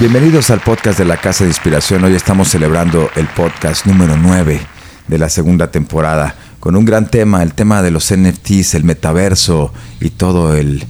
Bienvenidos al podcast de la Casa de Inspiración. Hoy estamos celebrando el podcast número 9 de la segunda temporada con un gran tema, el tema de los NFTs, el metaverso y todo el,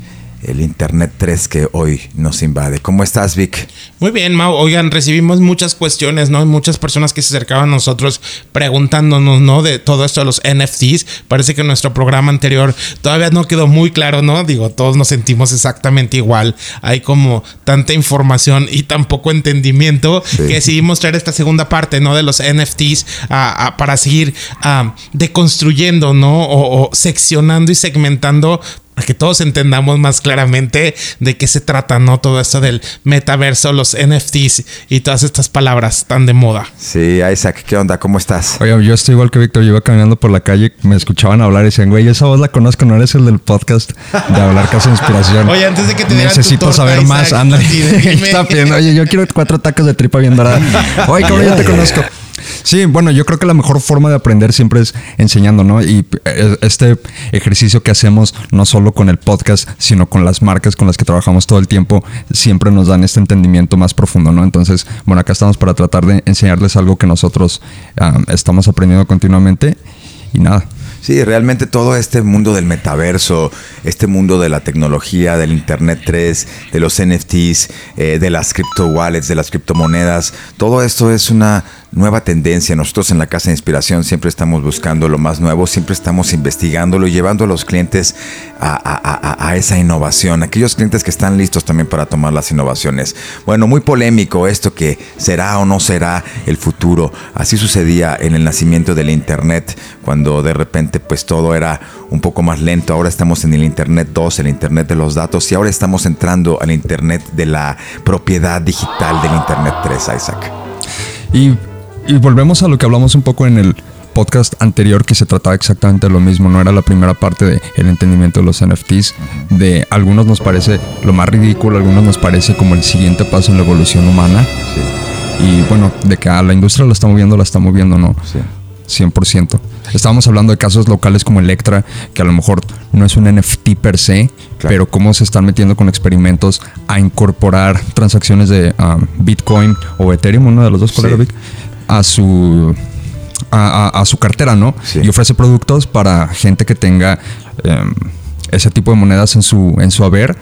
el Internet 3 que hoy nos invade. ¿Cómo estás, Vic? Muy bien, Mau. Oigan, recibimos muchas cuestiones, ¿no? Muchas personas que se acercaban a nosotros preguntándonos, ¿no? De todo esto de los NFTs. Parece que nuestro programa anterior todavía no quedó muy claro, ¿no? Digo, todos nos sentimos exactamente igual. Hay como tanta información y tan poco entendimiento que decidimos traer esta segunda parte, ¿no? De los NFTs para seguir deconstruyendo, ¿no? o seccionando y segmentando que todos entendamos más claramente de qué se trata, ¿no? Todo esto del metaverso, los NFTs y todas estas palabras tan de moda. Sí, Isaac, ¿qué onda? ¿Cómo estás? Oye, yo estoy igual que Víctor. Yo iba caminando por la calle, me escuchaban hablar y decían, güey, esa voz la conozco, no eres el del podcast de hablar Casa de Inspiración. Oye, antes de que te Necesito saber más, anda. Está bien. Oye, yo quiero cuatro tacos de tripa bien dorada. Oye, ¿cómo yo te conozco? Sí, bueno, yo creo que la mejor forma de aprender siempre es enseñando, ¿no? Y eh, este ejercicio que hacemos, no solo con el podcast, sino con las marcas con las que trabajamos todo el tiempo, siempre nos dan este entendimiento más profundo, ¿no? Entonces, bueno, acá estamos para tratar de enseñarles algo que nosotros estamos aprendiendo continuamente y nada. Sí, realmente todo este mundo del metaverso, este mundo de la tecnología, del Internet 3, de los NFTs, eh, de las cripto wallets, de las criptomonedas, todo esto es una nueva tendencia. Nosotros en la Casa de Inspiración siempre estamos buscando lo más nuevo, siempre estamos investigándolo y llevando a los clientes a, esa innovación, aquellos clientes que están listos también para tomar las innovaciones. Bueno, muy polémico esto que será o no será el futuro. Así sucedía en el nacimiento del Internet, cuando de repente pues todo era un poco más lento. Ahora estamos en el Internet 2, el Internet de los datos y ahora estamos entrando al Internet de la propiedad digital del Internet 3, Isaac. Y y volvemos a lo que hablamos un poco en el podcast anterior que se trataba exactamente de lo mismo, no era la primera parte del el entendimiento de los NFTs, de algunos nos parece lo más ridículo, algunos nos parece como el siguiente paso en la evolución humana. Y bueno, de que a la industria la está moviendo, la está moviendo, ¿no? Sí. 100%. Estábamos hablando de casos locales como Electra, que a lo mejor no es un NFT per se, pero cómo se están metiendo con experimentos a incorporar transacciones de um, Bitcoin o Ethereum, uno de los dos, ¿cuál sí a su a, su cartera, ¿no? Y ofrece productos para gente que tenga em, ese tipo de monedas en su, en su haber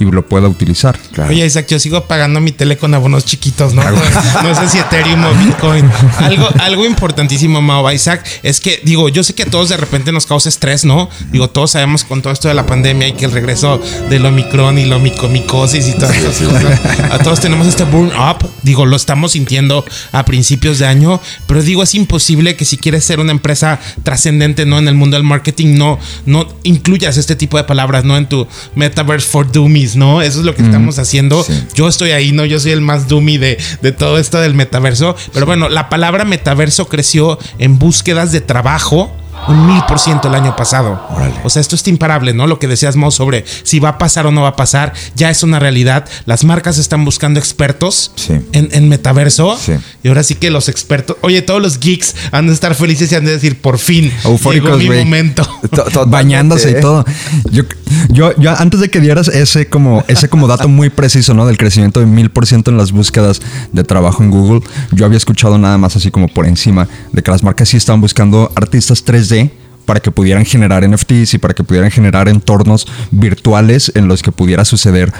y lo pueda utilizar. Oye, Isaac, yo sigo pagando mi tele con abonos chiquitos, ¿no? no sé si Ethereum o Bitcoin. Algo, algo importantísimo, Mao, Isaac, es que, digo, yo sé que a todos de repente nos causa estrés, ¿no? Digo, todos sabemos con todo esto de la pandemia y que el regreso del Omicron y la omicomicosis y todas esas cosas. A todos tenemos este burn up. Digo, lo estamos sintiendo a principios de año, pero digo, es imposible que si quieres ser una empresa trascendente, ¿no? En el mundo del marketing, no, no incluyas este tipo de palabras, ¿no? En tu Metaverse for Dummies ¿no? Eso es lo que estamos haciendo. Yo estoy ahí, ¿no? Yo soy el más dummy de, de todo esto del metaverso. Pero bueno, la palabra metaverso creció en búsquedas de trabajo un mil por ciento el año pasado. O sea, esto es imparable, ¿no? Lo que decías, Mo, sobre si va a pasar o no va a pasar, ya es una realidad. Las marcas están buscando expertos en, metaverso. Y ahora sí que los expertos, oye, todos los geeks han de estar felices y han de decir, por fin, llegó mi momento. Bañándose y todo. Yo, yo, yo, antes de que dieras ese como, ese como dato muy preciso, ¿no? Del crecimiento de mil por ciento en las búsquedas de trabajo en Google, yo había escuchado nada más así como por encima de que las marcas sí estaban buscando artistas 3 para que pudieran generar NFTs y para que pudieran generar entornos virtuales en los que pudiera suceder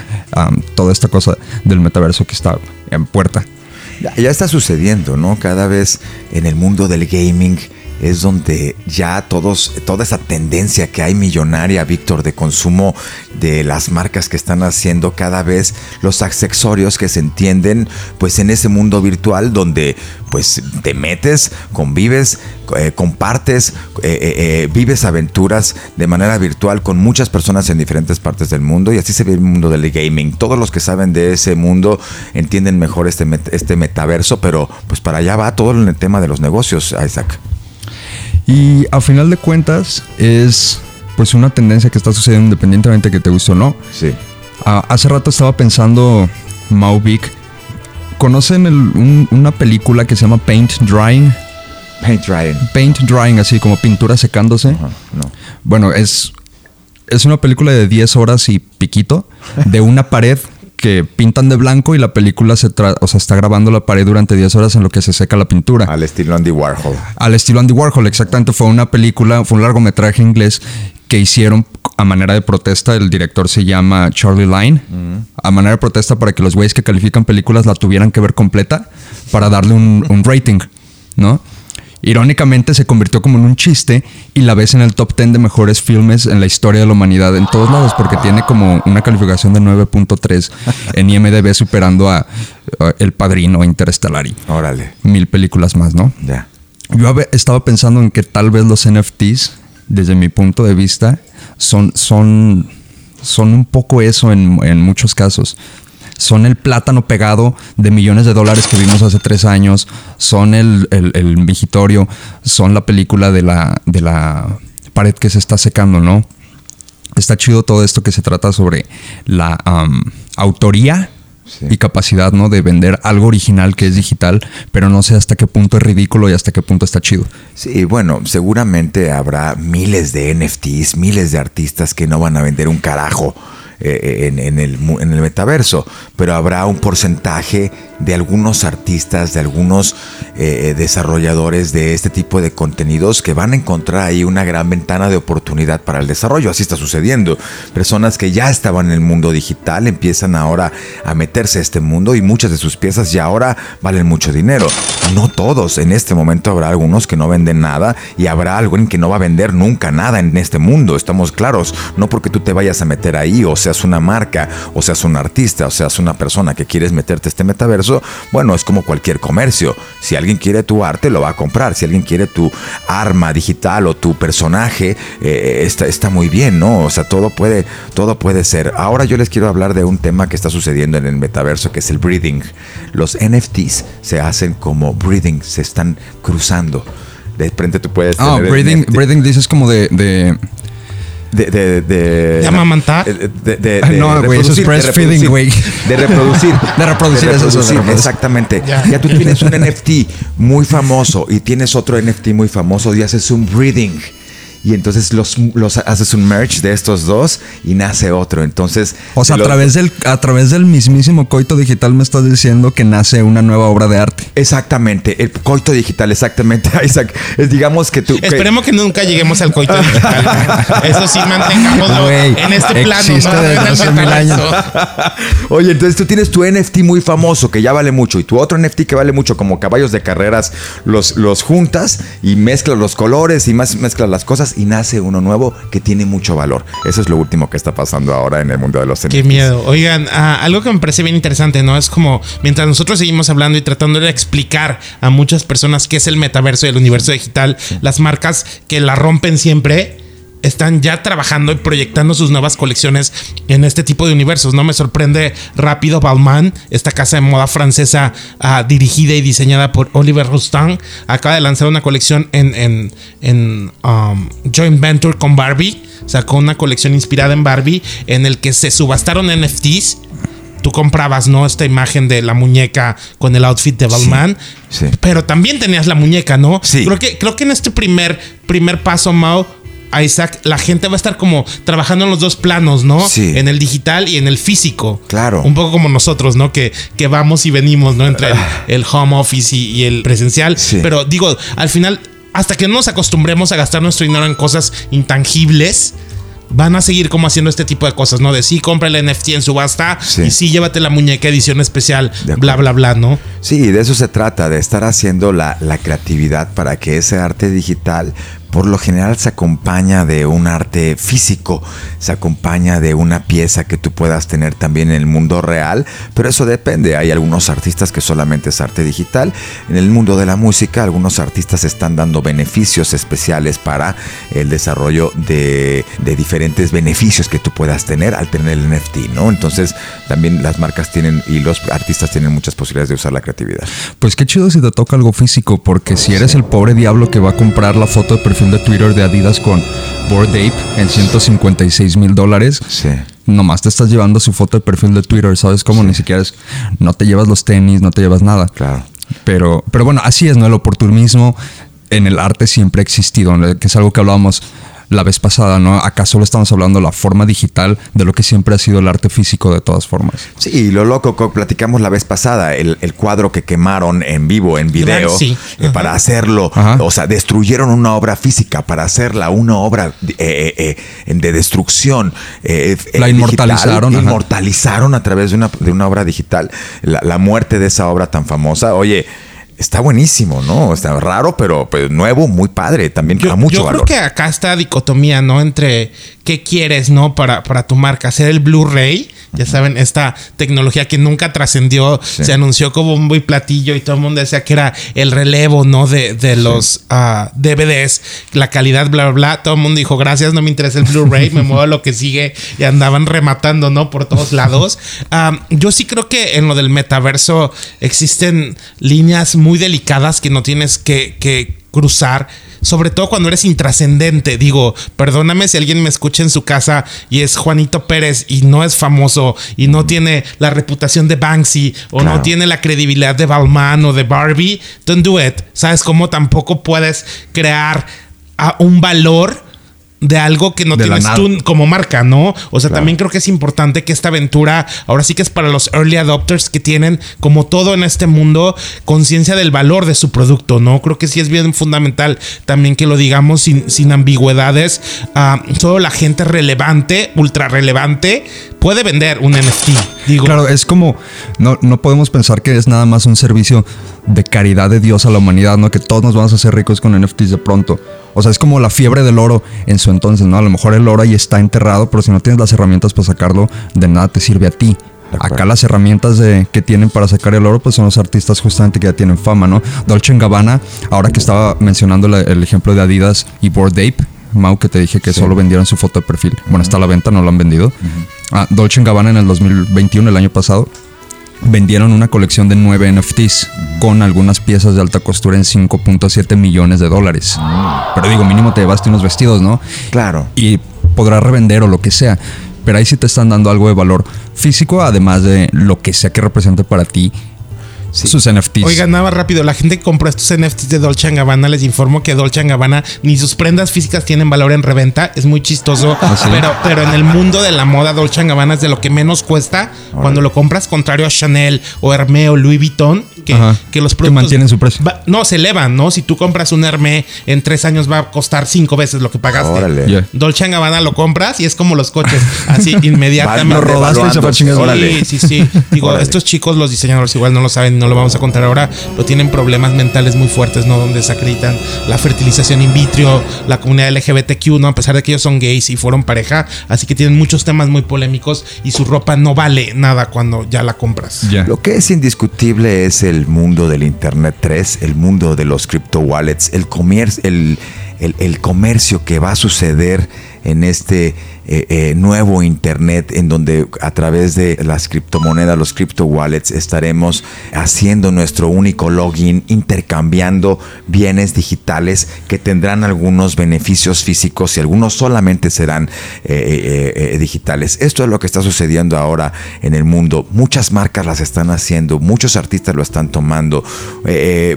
toda esta cosa del metaverso que está en puerta. Ya, está sucediendo, ¿no? Cada vez en el mundo del gaming es donde ya todos, toda esa tendencia que hay millonaria, Víctor, de consumo de las marcas que están haciendo cada vez los accesorios que se entienden pues en ese mundo virtual donde pues te metes, convives, eh, compartes, eh, eh, vives aventuras de manera virtual con muchas personas en diferentes partes del mundo y así se ve el mundo del gaming. Todos los que saben de ese mundo entienden mejor este, este metaverso, pero pues para allá va todo el tema de los negocios, Isaac. Y a final de cuentas es pues una tendencia que está sucediendo independientemente de que te guste o no. Sí. Ah, hace rato estaba pensando, Mauvik, ¿conocen una película que se llama Paint Drying? Paint Drying. Paint Drying, así como pintura secándose. no. Bueno, es, es una película de 10 horas y piquito de una pared que pintan de blanco y la película se tra- o sea, está grabando la pared durante 10 horas en lo que se seca la pintura. Al estilo Andy Warhol. Al estilo Andy Warhol, exactamente. Fue una película, fue un largometraje inglés que hicieron a manera de protesta. El director se llama Charlie Line. A manera de protesta para que los güeyes que califican películas la tuvieran que ver completa para darle un, un rating, ¿no? Irónicamente se convirtió como en un chiste y la ves en el top 10 de mejores filmes en la historia de la humanidad en todos lados porque tiene como una calificación de 9.3 en IMDB superando a, a El Padrino, Interstellar y Órale. mil películas más, ¿no? Ya. Yo estaba pensando en que tal vez los NFTs, desde mi punto de vista, son, son, son un poco eso en, en muchos casos. Son el plátano pegado de millones de dólares que vimos hace tres años. Son el, el, el vigitorio. Son la película de la, de la pared que se está secando, ¿no? Está chido todo esto que se trata sobre la autoría Sí. y capacidad, ¿no? De vender algo original que es digital, pero no sé hasta qué punto es ridículo y hasta qué punto está chido. Sí, bueno, seguramente habrá miles de NFTs, miles de artistas que no van a vender un carajo eh, en, el, en el metaverso, pero habrá un porcentaje de algunos artistas, de algunos eh, desarrolladores de este tipo de contenidos que van a encontrar ahí una gran ventana de oportunidad para el desarrollo. Así está sucediendo. Personas que ya estaban en el mundo digital empiezan ahora a meterse a este mundo y muchas de sus piezas ya ahora valen mucho dinero. No todos. En este momento habrá algunos que no venden nada y habrá alguien que no va a vender nunca nada en este mundo. Estamos claros. No porque tú te vayas a meter ahí o seas una marca o seas un artista o seas una persona que quieres meterte a este metaverso. Bueno, es como cualquier comercio. Si alguien quiere tu arte, lo va a comprar. Si alguien quiere tu arma digital o tu personaje, eh, está, está muy bien, ¿no? O sea, todo puede, todo puede ser. Ahora yo les quiero hablar de un tema que está sucediendo en el metaverso, que es el breeding. Los NFTs se hacen como breeding, se están cruzando. De frente tú puedes Ah, el breathing, breathing dices como de, de- De, de, de, ¿De amamantar? De, de- de- No, de güey, eso es breastfeeding, reproducir, güey. De reproducir. De reproducir, eso es. Exactamente. Ya. Ya. tú tienes un NFT muy famoso y tienes otro NFT muy famoso y haces un breeding. Y entonces los, los haces un merge de estos dos y nace otro. Entonces. O sea, a lo- través, del, a través del mismísimo coito digital me estás diciendo que nace una nueva obra de arte. Exactamente, el coito digital, exactamente, Isaac. Es, digamos que tú. Esperemos que nunca lleguemos al coito digital. Eso sí, mantengámoslo Güey, en este plano. ¿no? desde hace mil años. Oye, entonces tú tienes tu NFT muy famoso que ya vale mucho y tu otro NFT que vale mucho como caballos de carreras, los, los juntas y mezclas los colores y más mezclas las cosas y nace uno nuevo que tiene mucho valor. Eso es lo último que está pasando ahora en el mundo de los NFTs. Qué miedo. Oigan, ah, algo que me parece bien interesante, ¿no? Es como mientras nosotros seguimos hablando y tratando de explicar a muchas personas qué es el metaverso y el universo digital, las marcas que la rompen siempre están ya trabajando y proyectando sus nuevas colecciones en este tipo de universos. No me sorprende rápido Balmain, esta casa de moda francesa ah, dirigida y diseñada por Oliver Rostand, acaba de lanzar una colección en, en, en um, joint venture con Barbie. Sacó una colección inspirada en Barbie en el que se subastaron NFTs. Tú comprabas, ¿no? Esta imagen de la muñeca con el outfit de Balmain. sí. Pero también tenías la muñeca, ¿no? Sí. Creo que, creo que en este primer, primer paso, Mao, Isaac, la gente va a estar como trabajando en los dos planos, ¿no? Sí. En el digital y en el físico. Claro. Un poco como nosotros, ¿no? Que, que vamos y venimos, ¿no? Entre el, el home office y, y el presencial. Sí. Pero digo, al final, hasta que no nos acostumbremos a gastar nuestro dinero en cosas intangibles. Van a seguir como haciendo este tipo de cosas, ¿no? De sí, compra el NFT en subasta Sí. y sí, llévate la muñeca edición especial, bla, bla, bla, ¿no? Sí, de eso se trata, de estar haciendo la, la creatividad para que ese arte digital por lo general se acompaña de un arte físico, se acompaña de una pieza que tú puedas tener también en el mundo real, pero eso depende. Hay algunos artistas que solamente es arte digital. En el mundo de la música, algunos artistas están dando beneficios especiales para el desarrollo de, diferentes beneficios que tú puedas tener al tener el NFT, ¿no? Entonces, también las marcas tienen y los artistas tienen muchas posibilidades de usar la creatividad. Pues qué chido si te toca algo físico, porque si eres el pobre diablo que va a comprar la foto de perfil de Twitter de Adidas con Bored Ape en 156 mil dólares, Sí. nomás te estás llevando su foto de perfil de Twitter, ¿sabes cómo? Ni siquiera es, no te llevas los tenis, no te llevas nada. Claro. Pero, pero bueno, así es, ¿no? El oportunismo en el arte siempre ha existido, que es algo que hablábamos la vez pasada, ¿no? Acá solo estamos hablando de la forma digital de lo que siempre ha sido el arte físico de todas formas. Sí, lo loco que platicamos la vez pasada, el, cuadro que quemaron en vivo, en video, eh, para hacerlo, o sea, destruyeron una obra física para hacerla una obra eh, eh, de destrucción. la inmortalizaron. inmortalizaron a través de una, de una obra digital la, la muerte de esa obra tan famosa. Oye, está buenísimo, ¿no? Está raro, pero pues, nuevo, muy padre. También yo, mucho yo creo que acá está dicotomía, ¿no? Entre qué quieres, ¿no? Para, para tu marca. Hacer el Blu-ray ya saben, esta tecnología que nunca trascendió, se anunció como un muy platillo y todo el mundo decía que era el relevo, ¿no? De, de los ah, DVDs, la calidad, bla, bla, bla. Todo el mundo dijo, gracias, no me interesa el Blu-ray, me muevo a lo que sigue y andaban rematando, ¿no? Por todos lados. yo sí creo que en lo del metaverso existen líneas muy delicadas que no tienes que, que cruzar sobre todo cuando eres intrascendente. Digo, perdóname si alguien me escucha en su casa y es Juanito Pérez y no es famoso y no tiene la reputación de Banksy o no tiene la credibilidad de Balmain o de Barbie, don't do it. ¿Sabes cómo tampoco puedes crear un valor? De algo que no tienes tú como marca, ¿no? O sea, también creo que es importante que esta aventura, ahora sí que es para los early adopters que tienen, como todo en este mundo, conciencia del valor de su producto, ¿no? Creo que sí es bien fundamental también que lo digamos sin, sin ambigüedades. Uh, solo la gente relevante, ultra relevante, puede vender un NFT. Digo. Claro, es como, no, no podemos pensar que es nada más un servicio de caridad de Dios a la humanidad, ¿no? Que todos nos vamos a hacer ricos con NFTs de pronto. O sea, es como la fiebre del oro en su entonces, ¿no? A lo mejor el oro ahí está enterrado, pero si no tienes las herramientas para sacarlo, de nada te sirve a ti. Acá las herramientas de, que tienen para sacar el oro, pues son los artistas justamente que ya tienen fama, ¿no? Dolce Gabbana, ahora que estaba mencionando el ejemplo de Adidas y Bored Ape, Mau, que te dije que solo vendieron su foto de perfil. Bueno, está a la venta, no lo han vendido. Ah, Dolce Gabbana en el 2021, el año pasado, vendieron una colección de nueve NFTs con algunas piezas de alta costura en 5.7 millones de dólares. Pero digo, mínimo te llevaste unos vestidos, ¿no? Claro. Y podrás revender o lo que sea. Pero ahí sí te están dando algo de valor físico, además de lo que sea que represente para ti sus NFTs. Oiga, nada rápido. La gente que compró estos NFTs de Dolce Gabbana les informo que Dolce Gabbana ni sus prendas físicas tienen valor en reventa. Es muy chistoso. ¿Ah, pero, pero en el mundo de la moda, Dolce Gabbana es de lo que menos cuesta cuando lo compras, contrario a Chanel o Hermé o Louis Vuitton, que, que los productos. mantienen su precio. no, se elevan, ¿no? Si tú compras un Hermé, en tres años va a costar cinco veces lo que pagaste. Órale. Dolce Gabbana lo compras y es como los coches. Así inmediatamente. lo rodaste y Sí, sí, sí. Digo, estos chicos, los diseñadores, igual no lo saben no lo vamos a contar ahora, lo tienen problemas mentales muy fuertes, ¿no? Donde se acreditan la fertilización in vitro, la comunidad LGBTQ, ¿no? A pesar de que ellos son gays y fueron pareja, así que tienen muchos temas muy polémicos y su ropa no vale nada cuando ya la compras. Lo que es indiscutible es el mundo del Internet 3, el mundo de los crypto wallets, el, comercio, el, el comercio que va a suceder en este eh, eh, nuevo Internet en donde a través de las criptomonedas, los crypto wallets, estaremos haciendo nuestro único login, intercambiando bienes digitales que tendrán algunos beneficios físicos y algunos solamente serán eh, digitales. Esto es lo que está sucediendo ahora en el mundo. Muchas marcas las están haciendo, muchos artistas lo están tomando,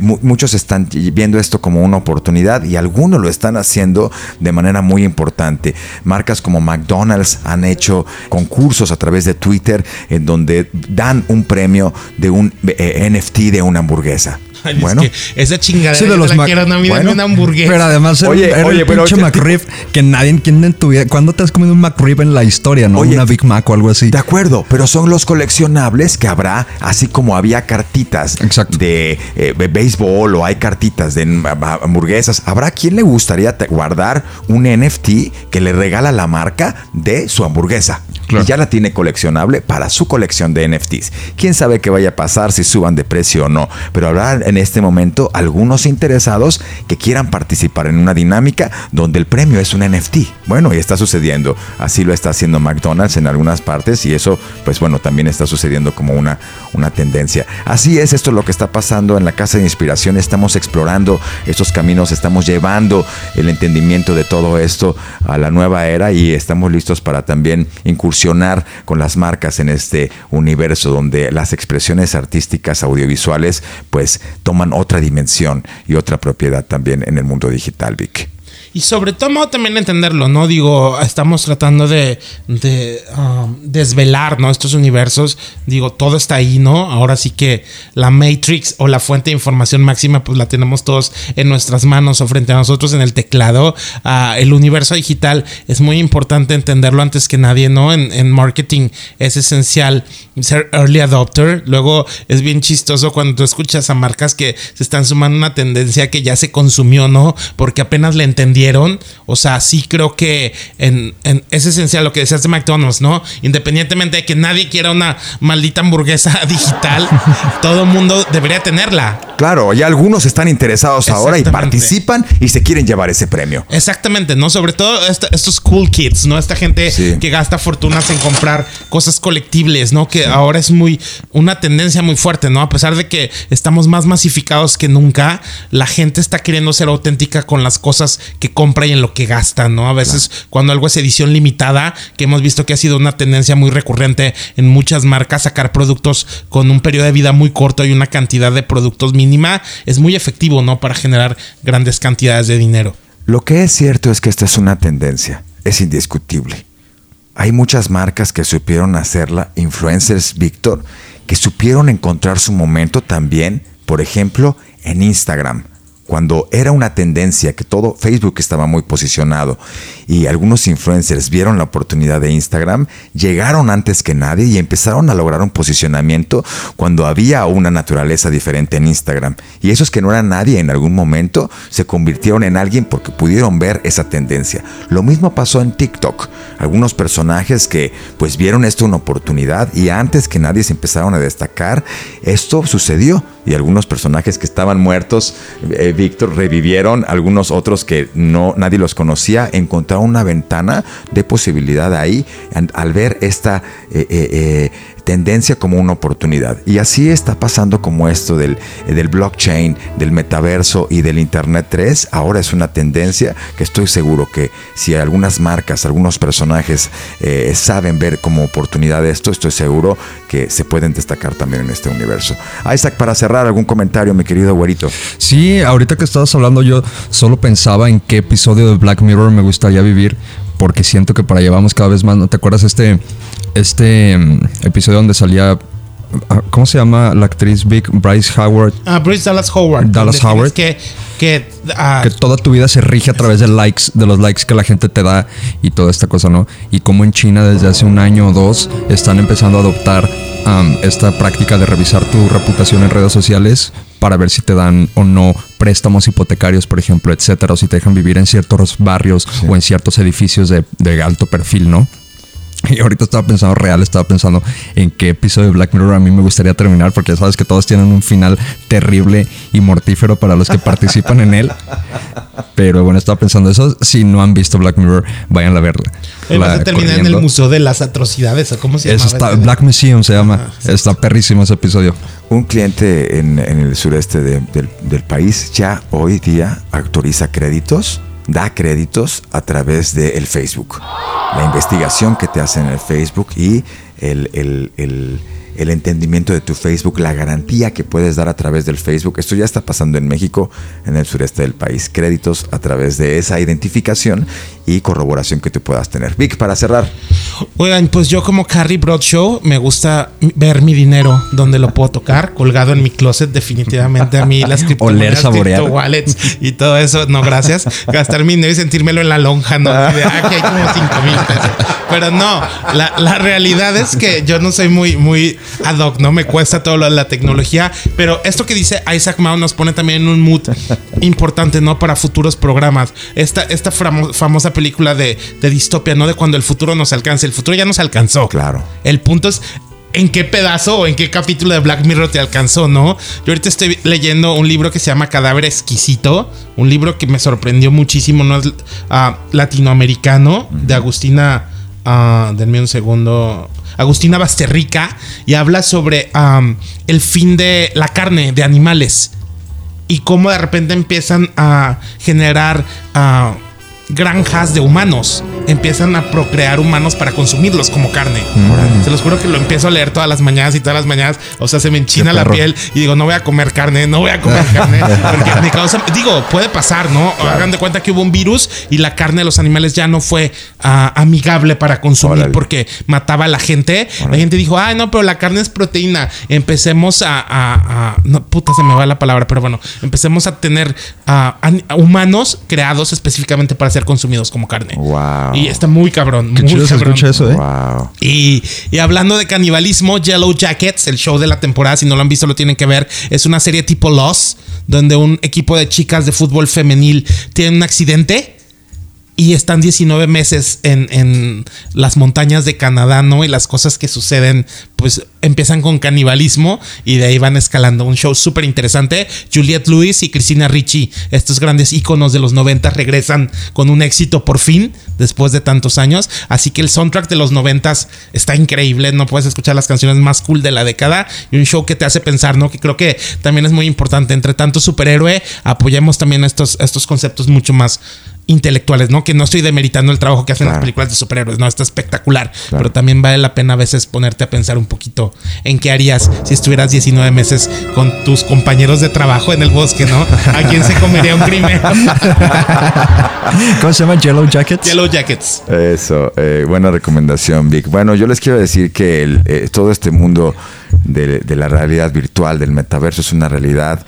muchos están viendo esto como una oportunidad y algunos lo están haciendo de manera muy importante. Marcas como McDonald's han hecho concursos a través de Twitter en donde dan un premio de un eh, NFT de una hamburguesa bueno. esa chingadera sí, de los la quiero, no, bueno, una hamburguesa. Pero además oye, era, oye, el pero pinche McRib que nadie quién en tu vida. ¿Cuándo te has comido un McRib en la historia, no? una Big Mac o algo así. De acuerdo, pero son los coleccionables que habrá, así como había cartitas de eh, béisbol o hay cartitas de hamburguesas. ¿Habrá quien le gustaría guardar un NFT que le regala la marca de su hamburguesa? Y ya la tiene coleccionable para su colección de NFTs. Quién sabe qué vaya a pasar si suban de precio o no, pero habrá en este momento algunos interesados que quieran participar en una dinámica donde el premio es un NFT. Bueno, y está sucediendo. Así lo está haciendo McDonald's en algunas partes y eso, pues bueno, también está sucediendo como una, una tendencia. Así es, esto es lo que está pasando en la Casa de Inspiración. Estamos explorando estos caminos, estamos llevando el entendimiento de todo esto a la nueva era y estamos listos para también incursionar con las marcas en este universo donde las expresiones artísticas audiovisuales pues toman otra dimensión y otra propiedad también en el mundo digital, Vic. Y sobre todo también entenderlo, ¿no? Digo, estamos tratando de, um, desvelar, ¿no? Estos universos. Digo, todo está ahí, ¿no? Ahora sí que la Matrix o la fuente de información máxima, pues la tenemos todos en nuestras manos o frente a nosotros en el teclado. Ah, el universo digital es muy importante entenderlo antes que nadie, ¿no? En, marketing es esencial ser early adopter. Luego es bien chistoso cuando tú escuchas a marcas que se están sumando una tendencia que ya se consumió, ¿no? Porque apenas le O sea, sí creo que en, es esencial lo que decías de McDonald's, ¿no? Independientemente de que nadie quiera una maldita hamburguesa digital, todo mundo debería tenerla. Claro, ya algunos están interesados ahora y participan y se quieren llevar ese premio. Exactamente, ¿no? Sobre todo estos cool kids, ¿no? Esta gente que gasta fortunas en comprar cosas colectibles, ¿no? Que ahora es muy una tendencia muy fuerte, ¿no? A pesar de que estamos más masificados que nunca, la gente está queriendo ser auténtica con las cosas que compra y en lo que gasta, ¿no? A veces cuando algo es edición limitada, que hemos visto que ha sido una tendencia muy recurrente en muchas marcas, sacar productos con un periodo de vida muy corto y una cantidad de productos mínima, es muy efectivo, ¿no? Para generar grandes cantidades de dinero. Lo que es cierto es que esta es una tendencia, es indiscutible. Hay muchas marcas que supieron hacerla, influencers, Víctor, que supieron encontrar su momento también, por ejemplo, en Instagram cuando era una tendencia que todo Facebook estaba muy posicionado y algunos influencers vieron la oportunidad de Instagram, llegaron antes que nadie y empezaron a lograr un posicionamiento cuando había una naturaleza diferente en Instagram. Y esos que no eran nadie en algún momento se convirtieron en alguien porque pudieron ver esa tendencia. Lo mismo pasó en TikTok. Algunos personajes que pues vieron esto una oportunidad y antes que nadie se empezaron a destacar, esto sucedió y algunos personajes que estaban muertos, eh, Víctor, revivieron, algunos otros que no nadie los conocía, encontraron una ventana de posibilidad ahí al ver esta eh, eh, tendencia como una oportunidad. Y así está pasando como esto del, del blockchain, del metaverso y del Internet 3. Ahora es una tendencia que estoy seguro que si algunas marcas, algunos personajes eh, saben ver como oportunidad esto, estoy seguro que se pueden destacar también en este universo. Isaac, para cerrar, algún comentario, mi querido güerito. Sí, ahorita que estabas hablando, yo solo pensaba en qué episodio de Black Mirror me gustaría vivir porque siento que para allá vamos cada vez más. ¿No te acuerdas este este mm, episodio donde salía ah, ¿Cómo se llama la actriz Big Bryce Howard? Ah, Bryce Dallas Howard. Dallas Howard. Que, que, ah, que, toda tu vida se rige a través de likes, de los likes que la gente te da y toda esta cosa, ¿no? Y como en China desde hace un año o dos están empezando a adoptar esta práctica de revisar tu reputación en redes sociales para ver si te dan o no préstamos hipotecarios, por ejemplo, etcétera, o si te dejan vivir en ciertos barrios o en ciertos edificios de, de alto perfil, ¿no? Y ahorita estaba pensando real, estaba pensando en qué episodio de Black Mirror a mí me gustaría terminar, porque sabes que todos tienen un final terrible y mortífero para los que participan en él. Pero bueno, estaba pensando eso. Si no han visto Black Mirror, vayan a verla. Vas a terminar en el Museo de las Atrocidades, ¿o cómo se llama? Está, Black Museum se llama. está perrísimo ese episodio. Un cliente en, el sureste del, del país ya hoy día autoriza créditos da créditos a través del el Facebook. La investigación que te hacen en el Facebook y el, el, el el entendimiento de tu Facebook, la garantía que puedes dar a través del Facebook. Esto ya está pasando en México, en el sureste del país. Créditos a través de esa identificación y corroboración que tú puedas tener. Vic, para cerrar. Oigan, pues yo como Carrie Broadshow me gusta ver mi dinero donde lo puedo tocar, colgado en mi closet. Definitivamente a mí las criptomonedas, cripto wallets y todo eso, no gracias. Gastar mi dinero y sentírmelo en la lonja, no. Aquí hay como 5 mil pesos. Pero no, la, la realidad es que yo no soy muy, muy ad hoc, ¿no? Me cuesta todo lo de la tecnología. Pero esto que dice Isaac Mao nos pone también en un mood importante, ¿no? Para futuros programas. Esta, esta famosa película de, de distopia, ¿no? De cuando el futuro nos alcance. El futuro ya nos alcanzó. Claro. El punto es en qué pedazo o en qué capítulo de Black Mirror te alcanzó, ¿no? Yo ahorita estoy leyendo un libro que se llama Cadáver Exquisito, un libro que me sorprendió muchísimo, ¿no? Es ah, latinoamericano, de Agustina, uh, denme un segundo, Agustina Basterrica, y habla sobre el fin de la carne de animales y cómo de repente empiezan a generar granjas de humanos empiezan a procrear humanos para consumirlos como carne. Se los juro que lo empiezo a leer todas las mañanas y todas las mañanas, o sea, se me enchina la piel y digo, no voy a comer carne, no voy a comer carne, porque me causa, digo, puede pasar, ¿no? Hagan de cuenta que hubo un virus y la carne de los animales ya no fue ah, amigable para consumir porque mataba a la gente. La gente dijo, ay, no, pero la carne es proteína. Empecemos a, no, puta, se me va la palabra, pero bueno, empecemos a tener a humanos creados específicamente para ser consumidos como carne. Wow. Y está muy cabrón. muy cabrón. eso, ¿eh? Wow. Y, y, hablando de canibalismo, Yellow Jackets, el show de la temporada, si no lo han visto, lo tienen que ver. Es una serie tipo Lost, donde un equipo de chicas de fútbol femenil tiene un accidente y están 19 meses en, en, las montañas de Canadá, ¿no? Y las cosas que suceden, pues empiezan con canibalismo y de ahí van escalando. Un show súper interesante. Juliette Lewis y Cristina Ricci, estos grandes íconos de los 90 regresan con un éxito por fin, después de tantos años. Así que el soundtrack de los 90 está increíble. No puedes escuchar las canciones más cool de la década y un show que te hace pensar, ¿no? Que creo que también es muy importante. Entre tanto superhéroe, apoyemos también estos, estos conceptos mucho más intelectuales, ¿no? Que no estoy demeritando el trabajo que hacen las películas de superhéroes, no, está espectacular, pero también vale la pena a veces ponerte a pensar un poquito en qué harías si estuvieras 19 meses con tus compañeros de trabajo en el bosque, ¿no? ¿A quién se comería un crimen? ¿Cómo se llama? Yellow Jackets. Yellow Jackets. Eso, eh, buena recomendación, Vic. Bueno, yo les quiero decir que eh, todo este mundo de, de la realidad virtual, del metaverso, es una realidad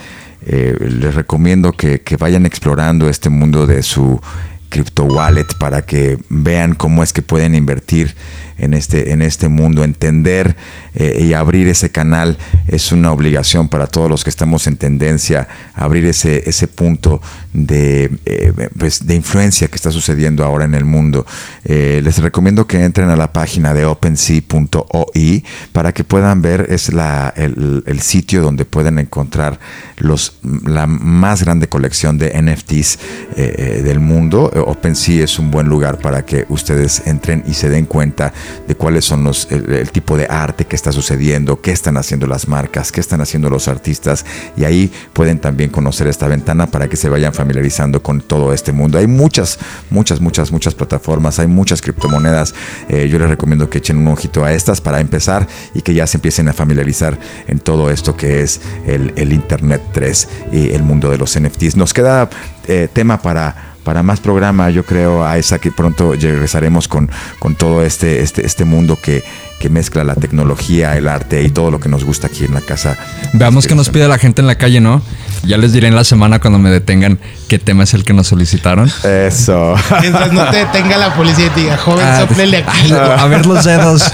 eh, les recomiendo que, que, vayan explorando este mundo de su crypto wallet para que vean cómo es que pueden invertir en este, en este mundo. Entender eh, y abrir ese canal es una obligación para todos los que estamos en tendencia, abrir ese, ese punto de, eh, pues, de influencia que está sucediendo ahora en el mundo. Eh, les recomiendo que entren a la página de OpenSea.oi para que puedan ver, es la, el, sitio donde pueden encontrar los, la más grande colección de NFTs del mundo. OpenSea es un buen lugar para que ustedes entren y se den cuenta de cuáles son los, el, tipo de arte que está sucediendo, qué están haciendo las marcas, qué están haciendo los artistas y ahí pueden también conocer esta ventana para que se vayan familiarizando con todo este mundo. Hay muchas, muchas, muchas, muchas plataformas, hay muchas criptomonedas. Eh, yo les recomiendo que echen un ojito a estas para empezar y que ya se empiecen a familiarizar en todo esto que es el, Internet 3 y el mundo de los NFTs. Nos queda eh, tema para para más programa, yo creo, a esa que pronto regresaremos con, con todo este, este, este mundo que, que mezcla la tecnología, el arte y todo lo que nos gusta aquí en la casa. Veamos qué nos pide la gente en la calle, ¿no? Ya les diré en la semana cuando me detengan qué tema es el que nos solicitaron. Eso. Mientras no te detenga la policía y te diga, joven, ah, soplele aquí. A ver los dedos.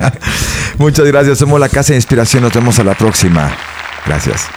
Muchas gracias. Somos la Casa de Inspiración. Nos vemos a la próxima. Gracias.